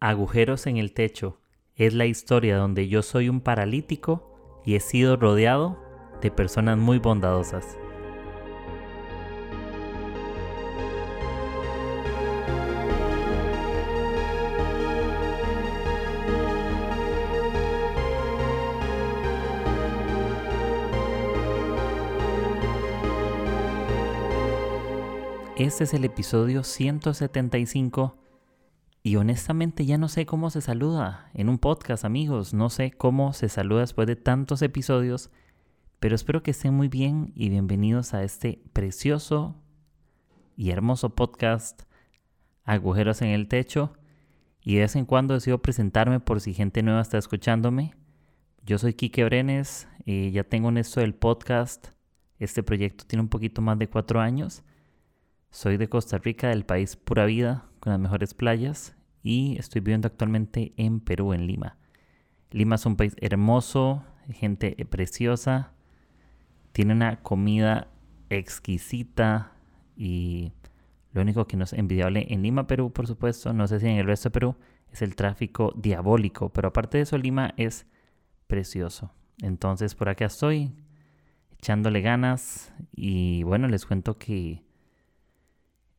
Agujeros en el techo es la historia donde yo soy un paralítico y he sido rodeado de personas muy bondadosas. Este es el episodio 175 y honestamente ya no sé cómo se saluda en un podcast, amigos. No sé cómo se saluda después de tantos episodios, pero espero que estén muy bien y bienvenidos a este precioso y hermoso podcast Agujeros en el Techo. Y de vez en cuando decido presentarme por si gente nueva está escuchándome. Yo soy Kike Brenes, y ya tengo en esto del podcast. Este proyecto tiene un poquito más de cuatro años. Soy de Costa Rica, del país pura vida, con las mejores playas, y estoy viviendo actualmente en Perú, en Lima. Lima es un país hermoso, gente preciosa, tiene una comida exquisita y lo único que no es envidiable en Lima, Perú, por supuesto, no sé si en el resto de Perú, es el tráfico diabólico, pero aparte de eso, Lima es precioso. Entonces, por acá estoy, echándole ganas y bueno, les cuento que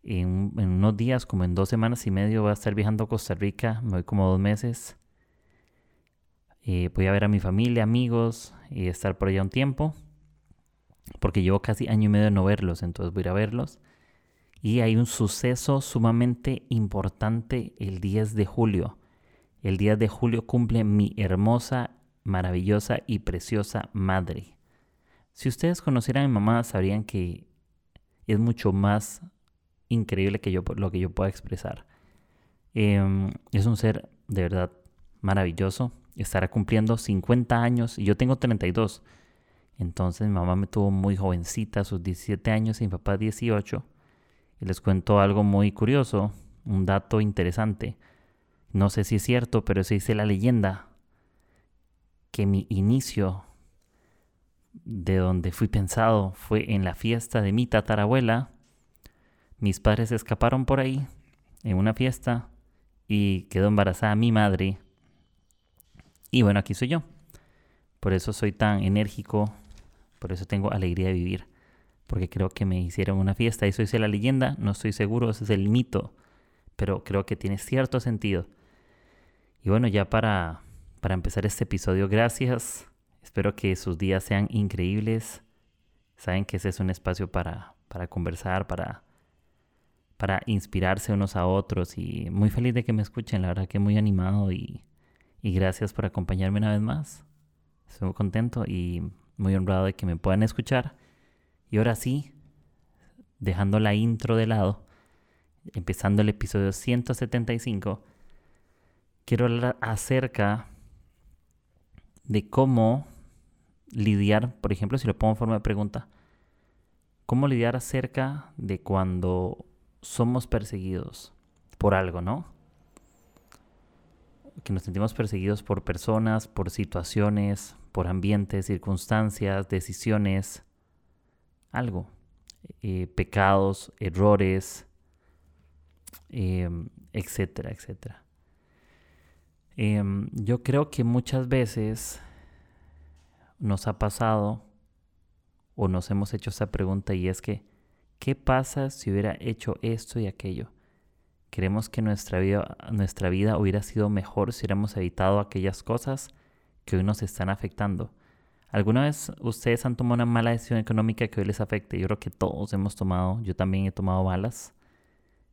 en, unos días, como en dos semanas y medio, voy a estar viajando a Costa Rica. Me voy como dos meses. Eh, voy a ver a mi familia, amigos y estar por allá un tiempo. Porque llevo casi año y medio de no verlos, entonces voy a ir a verlos. Y hay un suceso sumamente importante el 10 de julio. El 10 de julio cumple mi hermosa, maravillosa y preciosa madre. Si ustedes conocieran a mi mamá, sabrían que es mucho más increíble que yo, lo que yo pueda expresar. Em, es un ser de verdad maravilloso. Estará cumpliendo 50 años y yo tengo 32. Entonces mi mamá me tuvo muy jovencita, a sus 17 años, y mi papá 18. Y les cuento algo muy curioso, un dato interesante. No sé si es cierto, pero se dice la leyenda que mi inicio de donde fui pensado fue en la fiesta de mi tatarabuela mis padres escaparon por ahí en una fiesta y quedó embarazada mi madre. Y bueno, aquí soy yo. Por eso soy tan enérgico, por eso tengo alegría de vivir. Porque creo que me hicieron una fiesta. Eso dice la leyenda, no estoy seguro, ese es el mito. Pero creo que tiene cierto sentido. Y bueno, ya para, para empezar este episodio, gracias. Espero que sus días sean increíbles. Saben que ese es un espacio para, para conversar, para para inspirarse unos a otros y muy feliz de que me escuchen, la verdad que muy animado y, gracias por acompañarme una vez más. Estoy muy contento y muy honrado de que me puedan escuchar. Y ahora sí, dejando la intro de lado, empezando el episodio 175, quiero hablar acerca de cómo lidiar, por ejemplo, si lo pongo en forma de pregunta, cómo lidiar acerca de cuando somos perseguidos por algo, ¿no? Que nos sentimos perseguidos por personas, por situaciones, por ambientes, circunstancias, decisiones, algo. Eh, pecados, errores, em, etcétera, etcétera. Em, yo creo que muchas veces nos ha pasado o nos hemos hecho esta pregunta y es que ¿Qué pasa si hubiera hecho esto y aquello? Queremos que nuestra vida, nuestra vida hubiera sido mejor si hubiéramos evitado aquellas cosas que hoy nos están afectando. ¿Alguna vez ustedes han tomado una mala decisión económica que hoy les afecte? Yo creo que todos hemos tomado, yo también he tomado malas.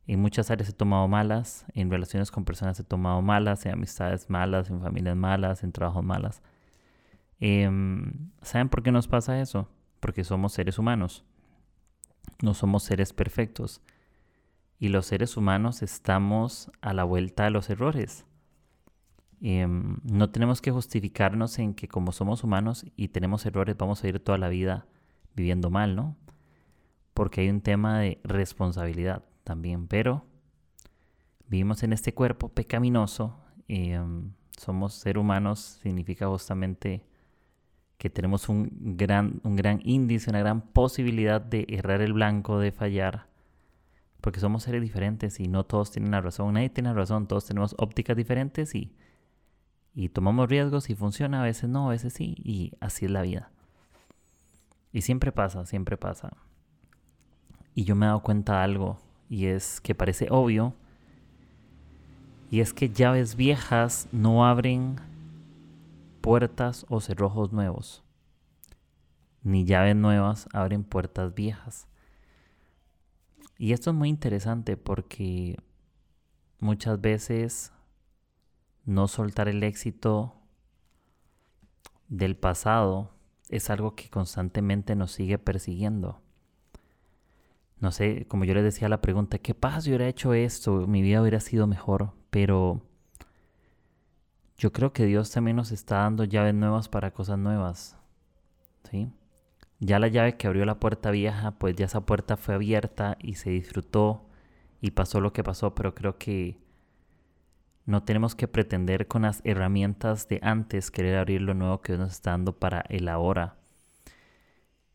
En muchas áreas he tomado malas, en relaciones con personas he tomado malas, en amistades malas, en familias malas, en trabajos malas. Em, ¿Saben por qué nos pasa eso? Porque somos seres humanos. No somos seres perfectos. Y los seres humanos estamos a la vuelta de los errores. Em, no tenemos que justificarnos en que como somos humanos y tenemos errores vamos a ir toda la vida viviendo mal, ¿no? Porque hay un tema de responsabilidad también, pero vivimos en este cuerpo pecaminoso, em, somos seres humanos, significa justamente que tenemos un gran, un gran índice, una gran posibilidad de errar el blanco, de fallar, porque somos seres diferentes y no todos tienen la razón, nadie tiene la razón, todos tenemos ópticas diferentes y, y tomamos riesgos y funciona, a veces no, a veces sí, y así es la vida. Y siempre pasa, siempre pasa. Y yo me he dado cuenta de algo, y es que parece obvio, y es que llaves viejas no abren puertas o cerrojos nuevos, ni llaves nuevas abren puertas viejas. Y esto es muy interesante porque muchas veces no soltar el éxito del pasado es algo que constantemente nos sigue persiguiendo. No sé, como yo les decía la pregunta, ¿qué pasa si hubiera hecho esto? Mi vida hubiera sido mejor, pero yo creo que Dios también nos está dando llaves nuevas para cosas nuevas. ¿Sí? Ya la llave que abrió la puerta vieja, pues ya esa puerta fue abierta y se disfrutó y pasó lo que pasó, pero creo que no tenemos que pretender con las herramientas de antes querer abrir lo nuevo que Dios nos está dando para el ahora.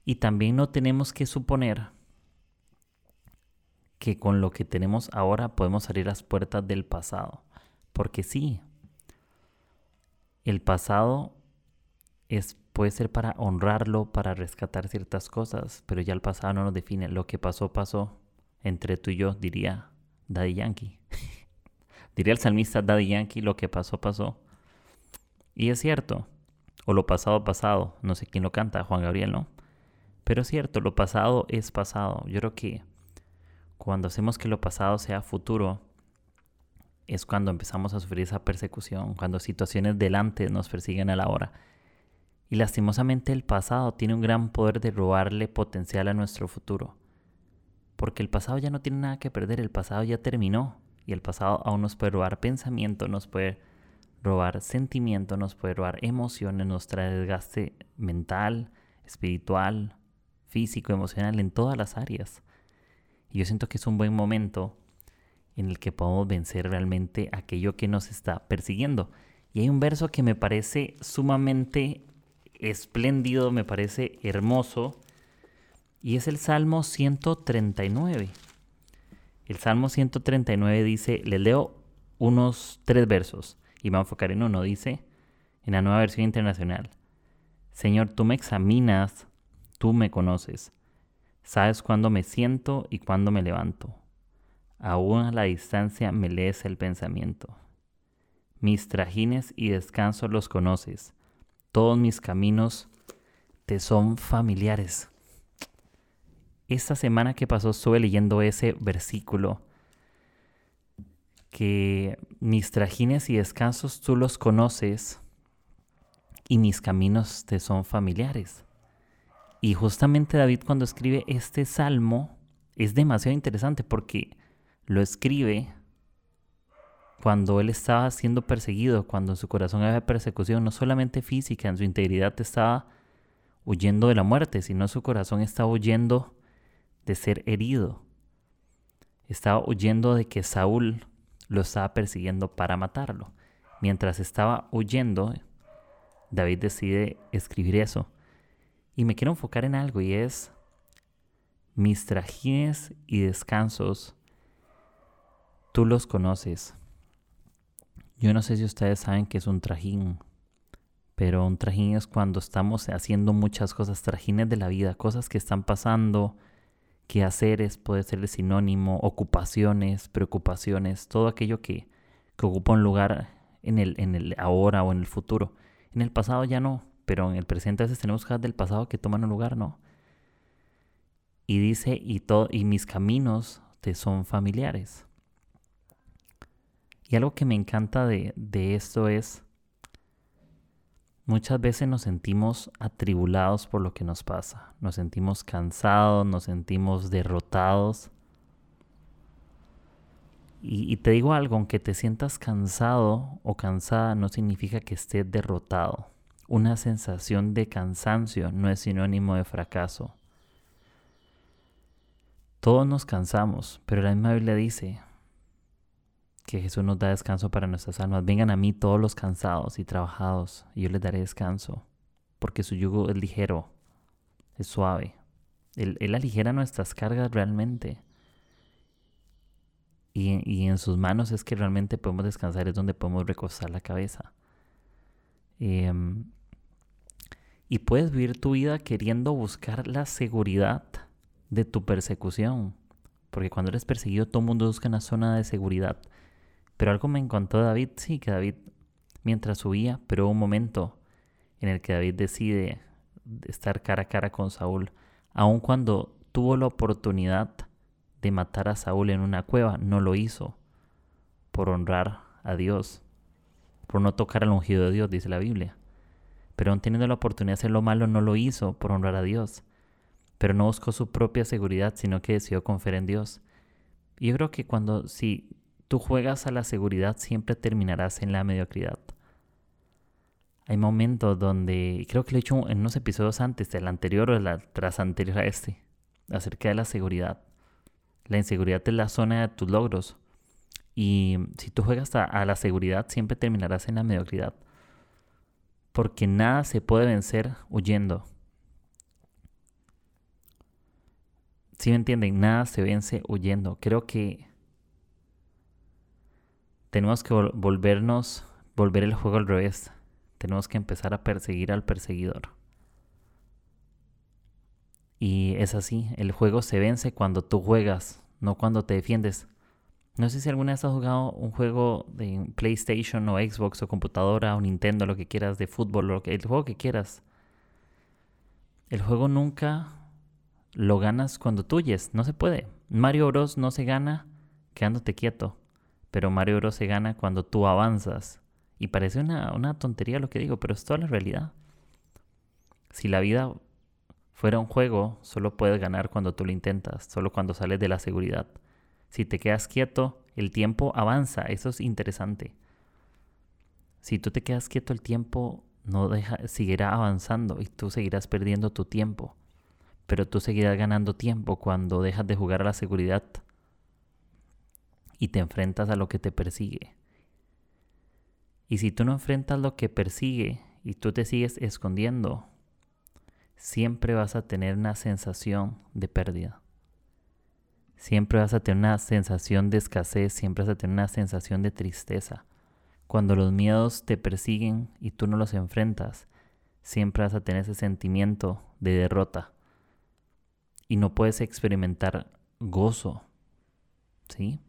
Y también no tenemos que suponer que con lo que tenemos ahora podemos abrir las puertas del pasado. Porque sí, el pasado es puede ser para honrarlo, para rescatar ciertas cosas, pero ya el pasado no nos define. Lo que pasó, pasó entre tú y yo, diría Daddy Yankee. diría el salmista Daddy Yankee, lo que pasó, pasó. Y es cierto, o lo pasado, pasado. No sé quién lo canta, Juan Gabriel, ¿no? Pero es cierto, lo pasado es pasado. Yo creo que cuando hacemos que lo pasado sea futuro, es cuando empezamos a sufrir esa persecución, cuando situaciones delante nos persiguen a la hora. Y lastimosamente el pasado tiene un gran poder de robarle potencial a nuestro futuro. Porque el pasado ya no tiene nada que perder, el pasado ya terminó. Y el pasado aún nos puede robar pensamiento, nos puede robar sentimiento, nos puede robar emociones, nos trae desgaste mental, espiritual, físico, emocional, en todas las áreas. Y yo siento que es un buen momento en el que podemos vencer realmente aquello que nos está persiguiendo. Y hay un verso que me parece sumamente espléndido, me parece hermoso, y es el Salmo 139. El Salmo 139 dice, le leo unos tres versos y me voy a enfocar en uno, dice, en la nueva versión internacional, Señor, tú me examinas, tú me conoces, sabes cuándo me siento y cuándo me levanto. Aún a la distancia me lees el pensamiento. Mis trajines y descanso los conoces todos mis caminos te son familiares. Esta semana que pasó estuve leyendo ese versículo que mis trajines y descansos tú los conoces y mis caminos te son familiares. Y justamente David cuando escribe este salmo es demasiado interesante porque lo escribe cuando él estaba siendo perseguido, cuando en su corazón había persecución, no solamente física, en su integridad estaba huyendo de la muerte, sino su corazón estaba huyendo de ser herido. Estaba huyendo de que Saúl lo estaba persiguiendo para matarlo. Mientras estaba huyendo, David decide escribir eso. Y me quiero enfocar en algo y es mis trajines y descansos, tú los conoces. Yo no sé si ustedes saben que es un trajín, pero un trajín es cuando estamos haciendo muchas cosas, trajines de la vida, cosas que están pasando, que haceres puede ser el sinónimo, ocupaciones, preocupaciones, todo aquello que, que ocupa un lugar en el, en el ahora o en el futuro. En el pasado ya no, pero en el presente a veces tenemos cosas del pasado que toman un lugar, ¿no? Y dice, y, todo, y mis caminos te son familiares. Y algo que me encanta de, esto es, muchas veces nos sentimos atribulados por lo que nos pasa, nos sentimos cansados, nos sentimos derrotados. Y, y, te digo algo, aunque te sientas cansado o cansada, no significa que estés derrotado. Una sensación de cansancio no es sinónimo de fracaso. Todos nos cansamos, pero la misma Biblia dice, que Jesús nos da descanso para nuestras almas. Vengan a mí todos los cansados y trabajados, y yo les daré descanso, porque su yugo es ligero, es suave. Él, él aligera nuestras cargas realmente. y, en sus manos es que realmente podemos descansar, es donde podemos recostar la cabeza. Em, y puedes vivir tu vida queriendo buscar la seguridad de tu persecución. Porque cuando eres perseguido, todo el mundo busca una zona de seguridad. Pero algo me contó David, sí, que David, mientras subía, pero un momento en el que David decide estar cara a cara con Saúl, aun cuando tuvo la oportunidad de matar a Saúl en una cueva, no lo hizo por honrar a Dios, por no tocar al ungido de Dios, dice la Biblia. Pero aun teniendo la oportunidad de hacer lo malo, no lo hizo por honrar a Dios. Pero no buscó su propia seguridad, sino que decidió confiar en Dios. Y yo creo que cuando si tú juegas a la seguridad, siempre terminarás en la mediocridad. Hay momentos donde, creo que lo he hecho en unos episodios antes, del anterior o la, tras anterior a este, acerca de la seguridad. La inseguridad es la zona de tus logros. Y si tú juegas a, la seguridad, siempre terminarás en la mediocridad. Porque nada se puede vencer huyendo. Si me entienden, nada se vence huyendo. Creo que tenemos que volvernos, volver el juego al revés. Tenemos que empezar a perseguir al perseguidor. Y es así, el juego se vence cuando tú juegas, no cuando te defiendes. No sé si alguna vez has jugado un juego de PlayStation o Xbox o computadora o Nintendo, lo que quieras, de fútbol, lo que, el juego que quieras. El juego nunca lo ganas cuando tuyes, no se puede. Mario Bros no se gana quedándote quieto, pero Mario Bros se gana cuando tú avanzas. Y parece una, una tontería lo que digo, pero es toda la realidad. Si la vida fuera un juego, solo puedes ganar cuando tú lo intentas, solo cuando sales de la seguridad. Si te quedas quieto, el tiempo avanza, eso es interesante. Si tú te quedas quieto, el tiempo no deja, seguirá avanzando y tú seguirás perdiendo tu tiempo. Pero tú seguirás ganando tiempo cuando dejas de jugar a la seguridad y te enfrentas a lo que te persigue. Y si tú no enfrentas lo que persigue y tú te sigues escondiendo, siempre vas a tener una sensación de pérdida. Siempre vas a tener una sensación de escasez, siempre vas a tener una sensación de tristeza. Cuando los miedos te persiguen y tú no los enfrentas, siempre vas a tener ese sentimiento de derrota. Y no puedes experimentar gozo. ¿Sí?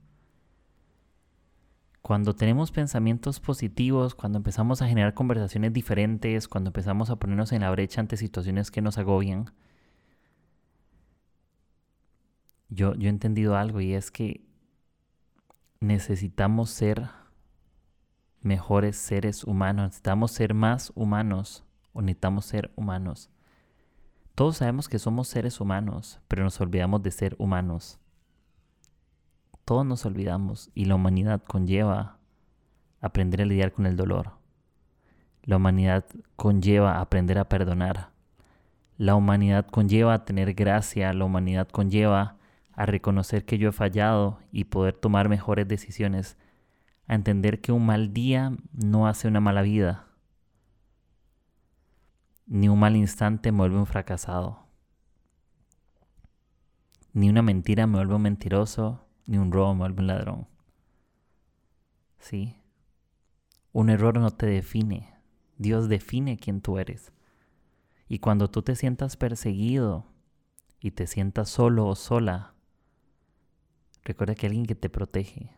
Cuando tenemos pensamientos positivos, cuando empezamos a generar conversaciones diferentes, cuando empezamos a ponernos en la brecha ante situaciones que nos agobian, yo, yo he entendido algo y es que necesitamos ser mejores seres humanos, necesitamos ser más humanos o necesitamos ser humanos. Todos sabemos que somos seres humanos, pero nos olvidamos de ser humanos todos nos olvidamos y la humanidad conlleva aprender a lidiar con el dolor. La humanidad conlleva aprender a perdonar. La humanidad conlleva a tener gracia. La humanidad conlleva a reconocer que yo he fallado y poder tomar mejores decisiones. A entender que un mal día no hace una mala vida. Ni un mal instante me vuelve un fracasado. Ni una mentira me vuelve un mentiroso ni un robo me un ladrón. ¿Sí? Un error no te define. Dios define quién tú eres. Y cuando tú te sientas perseguido y te sientas solo o sola, recuerda que alguien que te protege,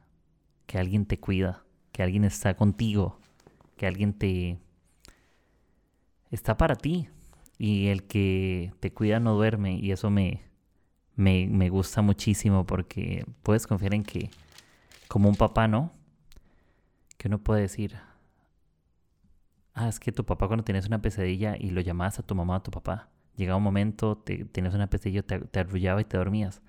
que alguien te cuida, que alguien está contigo, que alguien te está para ti. Y el que te cuida no duerme y eso me, me, gusta muchísimo porque puedes confiar en que, como un papá, ¿no? Que uno puede decir, ah, es que tu papá cuando tienes una pesadilla y lo llamabas a tu mamá o a tu papá, llegaba un momento, te, tienes una pesadilla, te, te arrullaba y te dormías.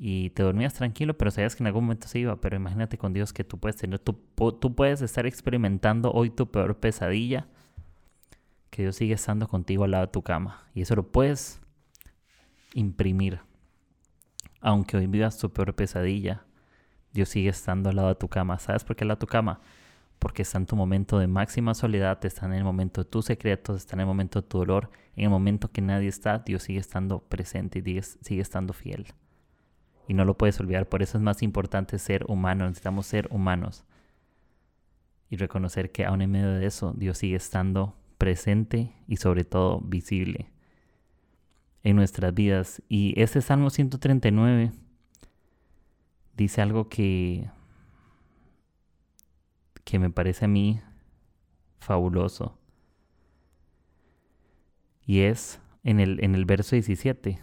Y te dormías tranquilo, pero sabías que en algún momento se iba. Pero imagínate con Dios que tú puedes tener, tú, tú puedes estar experimentando hoy tu peor pesadilla, que Dios sigue estando contigo al lado de tu cama. Y eso lo puedes imprimir. Aunque hoy vivas tu peor pesadilla, Dios sigue estando al lado de tu cama. ¿Sabes por qué al lado de tu cama? Porque está en tu momento de máxima soledad, está en el momento de tus secretos, está en el momento de tu dolor, en el momento que nadie está, Dios sigue estando presente y sigue estando fiel. y no lo puedes olvidar. Por eso es más importante ser humano, necesitamos ser humanos y reconocer que aún en medio de eso Dios sigue estando presente y sobre todo visible en nuestras vidas. Y este Salmo 139 dice algo que, que me parece a mí fabuloso. Y es en el, en el verso 17.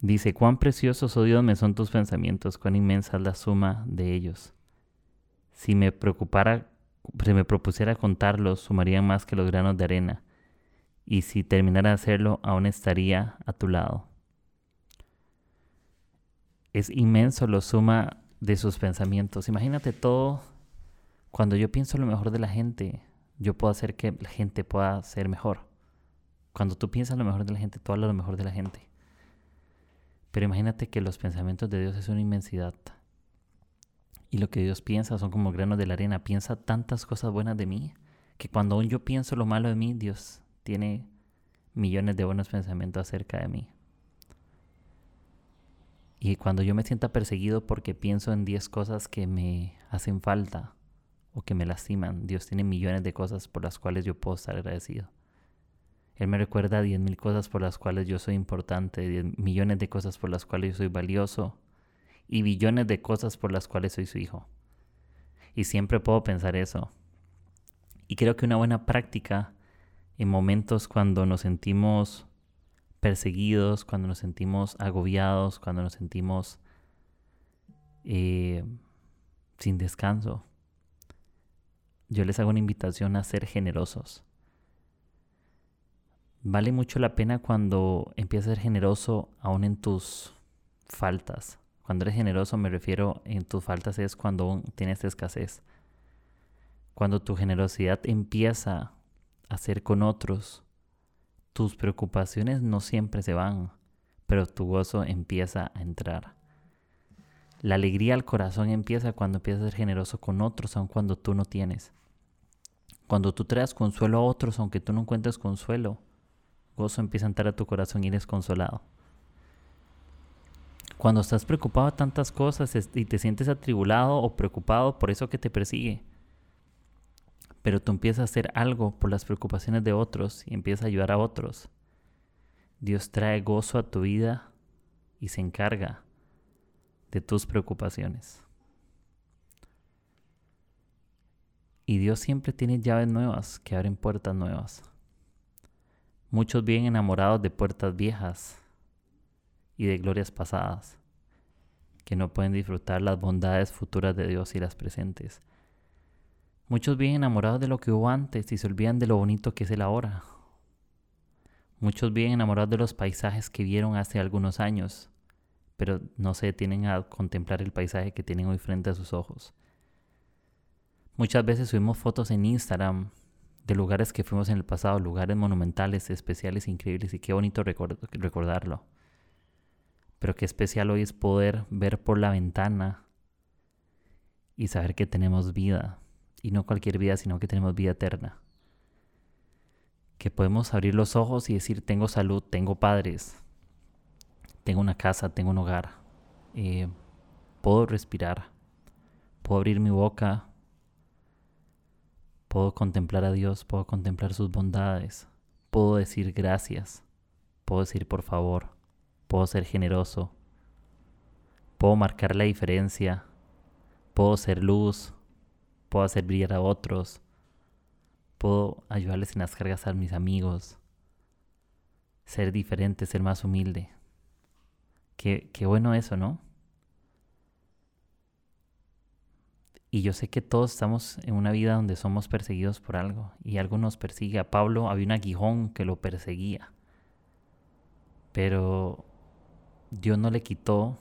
Dice, cuán preciosos, oh Dios, me son tus pensamientos, cuán inmensa es la suma de ellos. Si me preocupara, si me propusiera contarlos, sumarían más que los granos de arena. Y si terminara de hacerlo, aún estaría a tu lado. Es inmenso lo suma de sus pensamientos. Imagínate todo. Cuando yo pienso lo mejor de la gente, yo puedo hacer que la gente pueda ser mejor. Cuando tú piensas lo mejor de la gente, tú hablas lo mejor de la gente. Pero imagínate que los pensamientos de Dios es una inmensidad. Y lo que Dios piensa son como granos de la arena. Piensa tantas cosas buenas de mí que cuando yo pienso lo malo de mí, Dios tiene millones de buenos pensamientos acerca de mí. Y cuando yo me sienta perseguido porque pienso en 10 cosas que me hacen falta o que me lastiman, Dios tiene millones de cosas por las cuales yo puedo estar agradecido. Él me recuerda 10 mil cosas por las cuales yo soy importante, 10 millones de cosas por las cuales yo soy valioso y billones de cosas por las cuales soy su hijo. Y siempre puedo pensar eso. Y creo que una buena práctica en momentos cuando nos sentimos perseguidos, cuando nos sentimos agobiados, cuando nos sentimos eh, sin descanso, yo les hago una invitación a ser generosos Vale mucho la pena cuando empiezas a ser generoso aún en tus faltas. Cuando eres generoso me refiero en tus faltas es cuando tienes escasez. Cuando tu generosidad empieza a ser con otros, tus preocupaciones no siempre se van, pero tu gozo empieza a entrar. La alegría al corazón empieza cuando empiezas a ser generoso con otros, aun cuando tú no tienes. Cuando tú traes consuelo a otros, aunque tú no encuentres consuelo, gozo empieza a entrar a tu corazón y eres consolado. Cuando estás preocupado de tantas cosas y te sientes atribulado o preocupado por eso que te persigue, pero tú empiezas a hacer algo por las preocupaciones de otros y empiezas a ayudar a otros, Dios trae gozo a tu vida y se encarga de tus preocupaciones. Y Dios siempre tiene llaves nuevas que abren puertas nuevas. Muchos viven enamorados de puertas viejas y de glorias pasadas, que no pueden disfrutar las bondades futuras de Dios y las presentes. Muchos viven enamorados de lo que hubo antes y se olvidan de lo bonito que es el ahora. Muchos viven enamorados de los paisajes que vieron hace algunos años, pero no se detienen a contemplar el paisaje que tienen hoy frente a sus ojos. Muchas veces subimos fotos en Instagram de lugares que fuimos en el pasado, lugares monumentales, especiales, increíbles, y qué bonito recordarlo. Pero qué especial hoy es poder ver por la ventana y saber que tenemos vida, y no cualquier vida, sino que tenemos vida eterna. Que podemos abrir los ojos y decir, tengo salud, tengo padres, tengo una casa, tengo un hogar, eh, puedo respirar, puedo abrir mi boca, Puedo contemplar a Dios, puedo contemplar sus bondades, puedo decir gracias, puedo decir por favor, puedo ser generoso, puedo marcar la diferencia, puedo ser luz, puedo hacer brillar a otros, puedo ayudarles en las cargas a mis amigos, ser diferente, ser más humilde. Qué, qué bueno eso, ¿no? Y yo sé que todos estamos en una vida donde somos perseguidos por algo y algo nos persigue. A Pablo había un aguijón que lo perseguía. Pero Dios no le quitó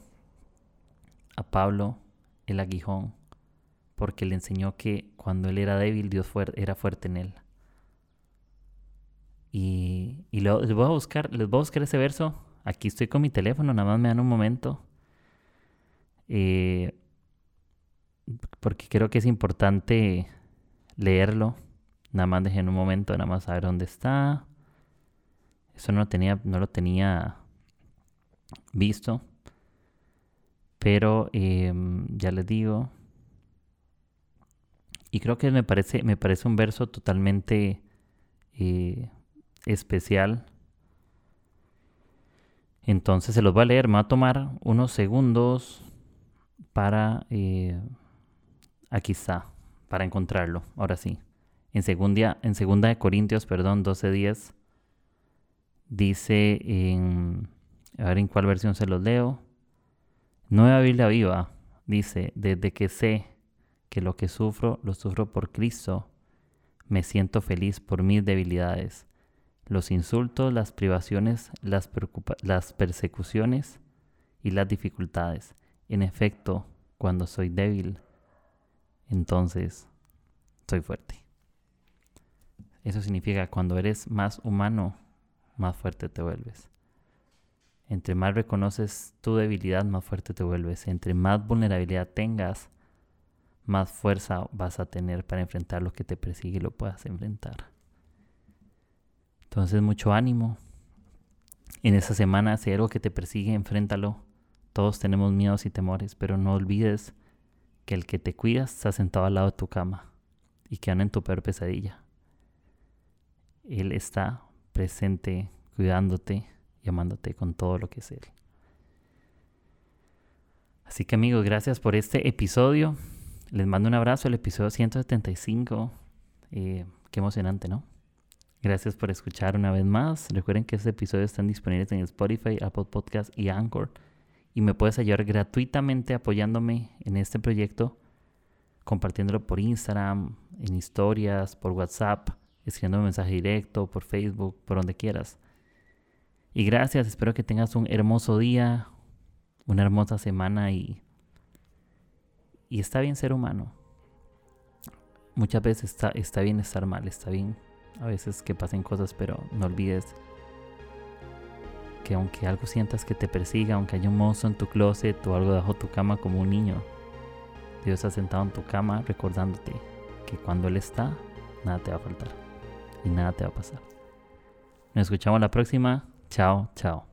a Pablo el aguijón porque le enseñó que cuando él era débil Dios era fuerte en él. Y, les, voy a buscar, les voy a buscar ese verso. Aquí estoy con mi teléfono, nada más me dan un momento. Eh, porque creo que es importante leerlo. Nada más dejé en un momento, nada más saber dónde está. Eso no, tenía, no lo tenía visto. Pero em, ya les digo. Y creo que me parece, me parece un verso totalmente eh, especial. Entonces se los voy a leer. Me va a tomar unos segundos para... Eh, aquí está, para encontrarlo. Ahora sí. En segunda, en segunda de Corintios, perdón, 12.10. Dice. A ver en cuál versión se los leo. Nueva Biblia Viva dice, desde que sé que lo que sufro, lo sufro por Cristo, me siento feliz por mis debilidades. Los insultos, las privaciones, las, persecuciones y las dificultades. En efecto, cuando soy débil, entonces soy fuerte. Eso significa cuando eres más humano, más fuerte te vuelves. Entre más reconoces tu debilidad, más fuerte te vuelves. Entre más vulnerabilidad tengas, más fuerza vas a tener para enfrentar lo que te persigue y lo puedas enfrentar. Entonces, mucho ánimo. En esa semana, si hay algo que te persigue, enfréntalo. Todos tenemos miedos y temores, pero no olvides que el que te cuidas está sentado al lado de tu cama y que anda en tu peor pesadilla. Él está presente cuidándote llamándote con todo lo que es Él. Así que amigos, gracias por este episodio. Les mando un abrazo, el episodio 175. Eh, qué emocionante, ¿no? Gracias por escuchar una vez más. Recuerden que estos episodios están disponibles en Spotify, Apple Podcast y Anchor. Y me puedes ayudar gratuitamente apoyándome en este proyecto, compartiéndolo por Instagram, en historias, por WhatsApp, escribiendo un mensaje directo, por Facebook, por donde quieras. Y gracias, espero que tengas un hermoso día, una hermosa semana y, y está bien ser humano. Muchas veces está, está bien estar mal, está bien a veces que pasen cosas, pero no olvides que aunque algo sientas que te persiga, aunque haya un monstruo en tu closet o algo debajo de tu cama como un niño, Dios está sentado en tu cama recordándote que cuando Él está, nada te va a faltar y nada te va a pasar. Nos escuchamos la próxima. Chao, chao.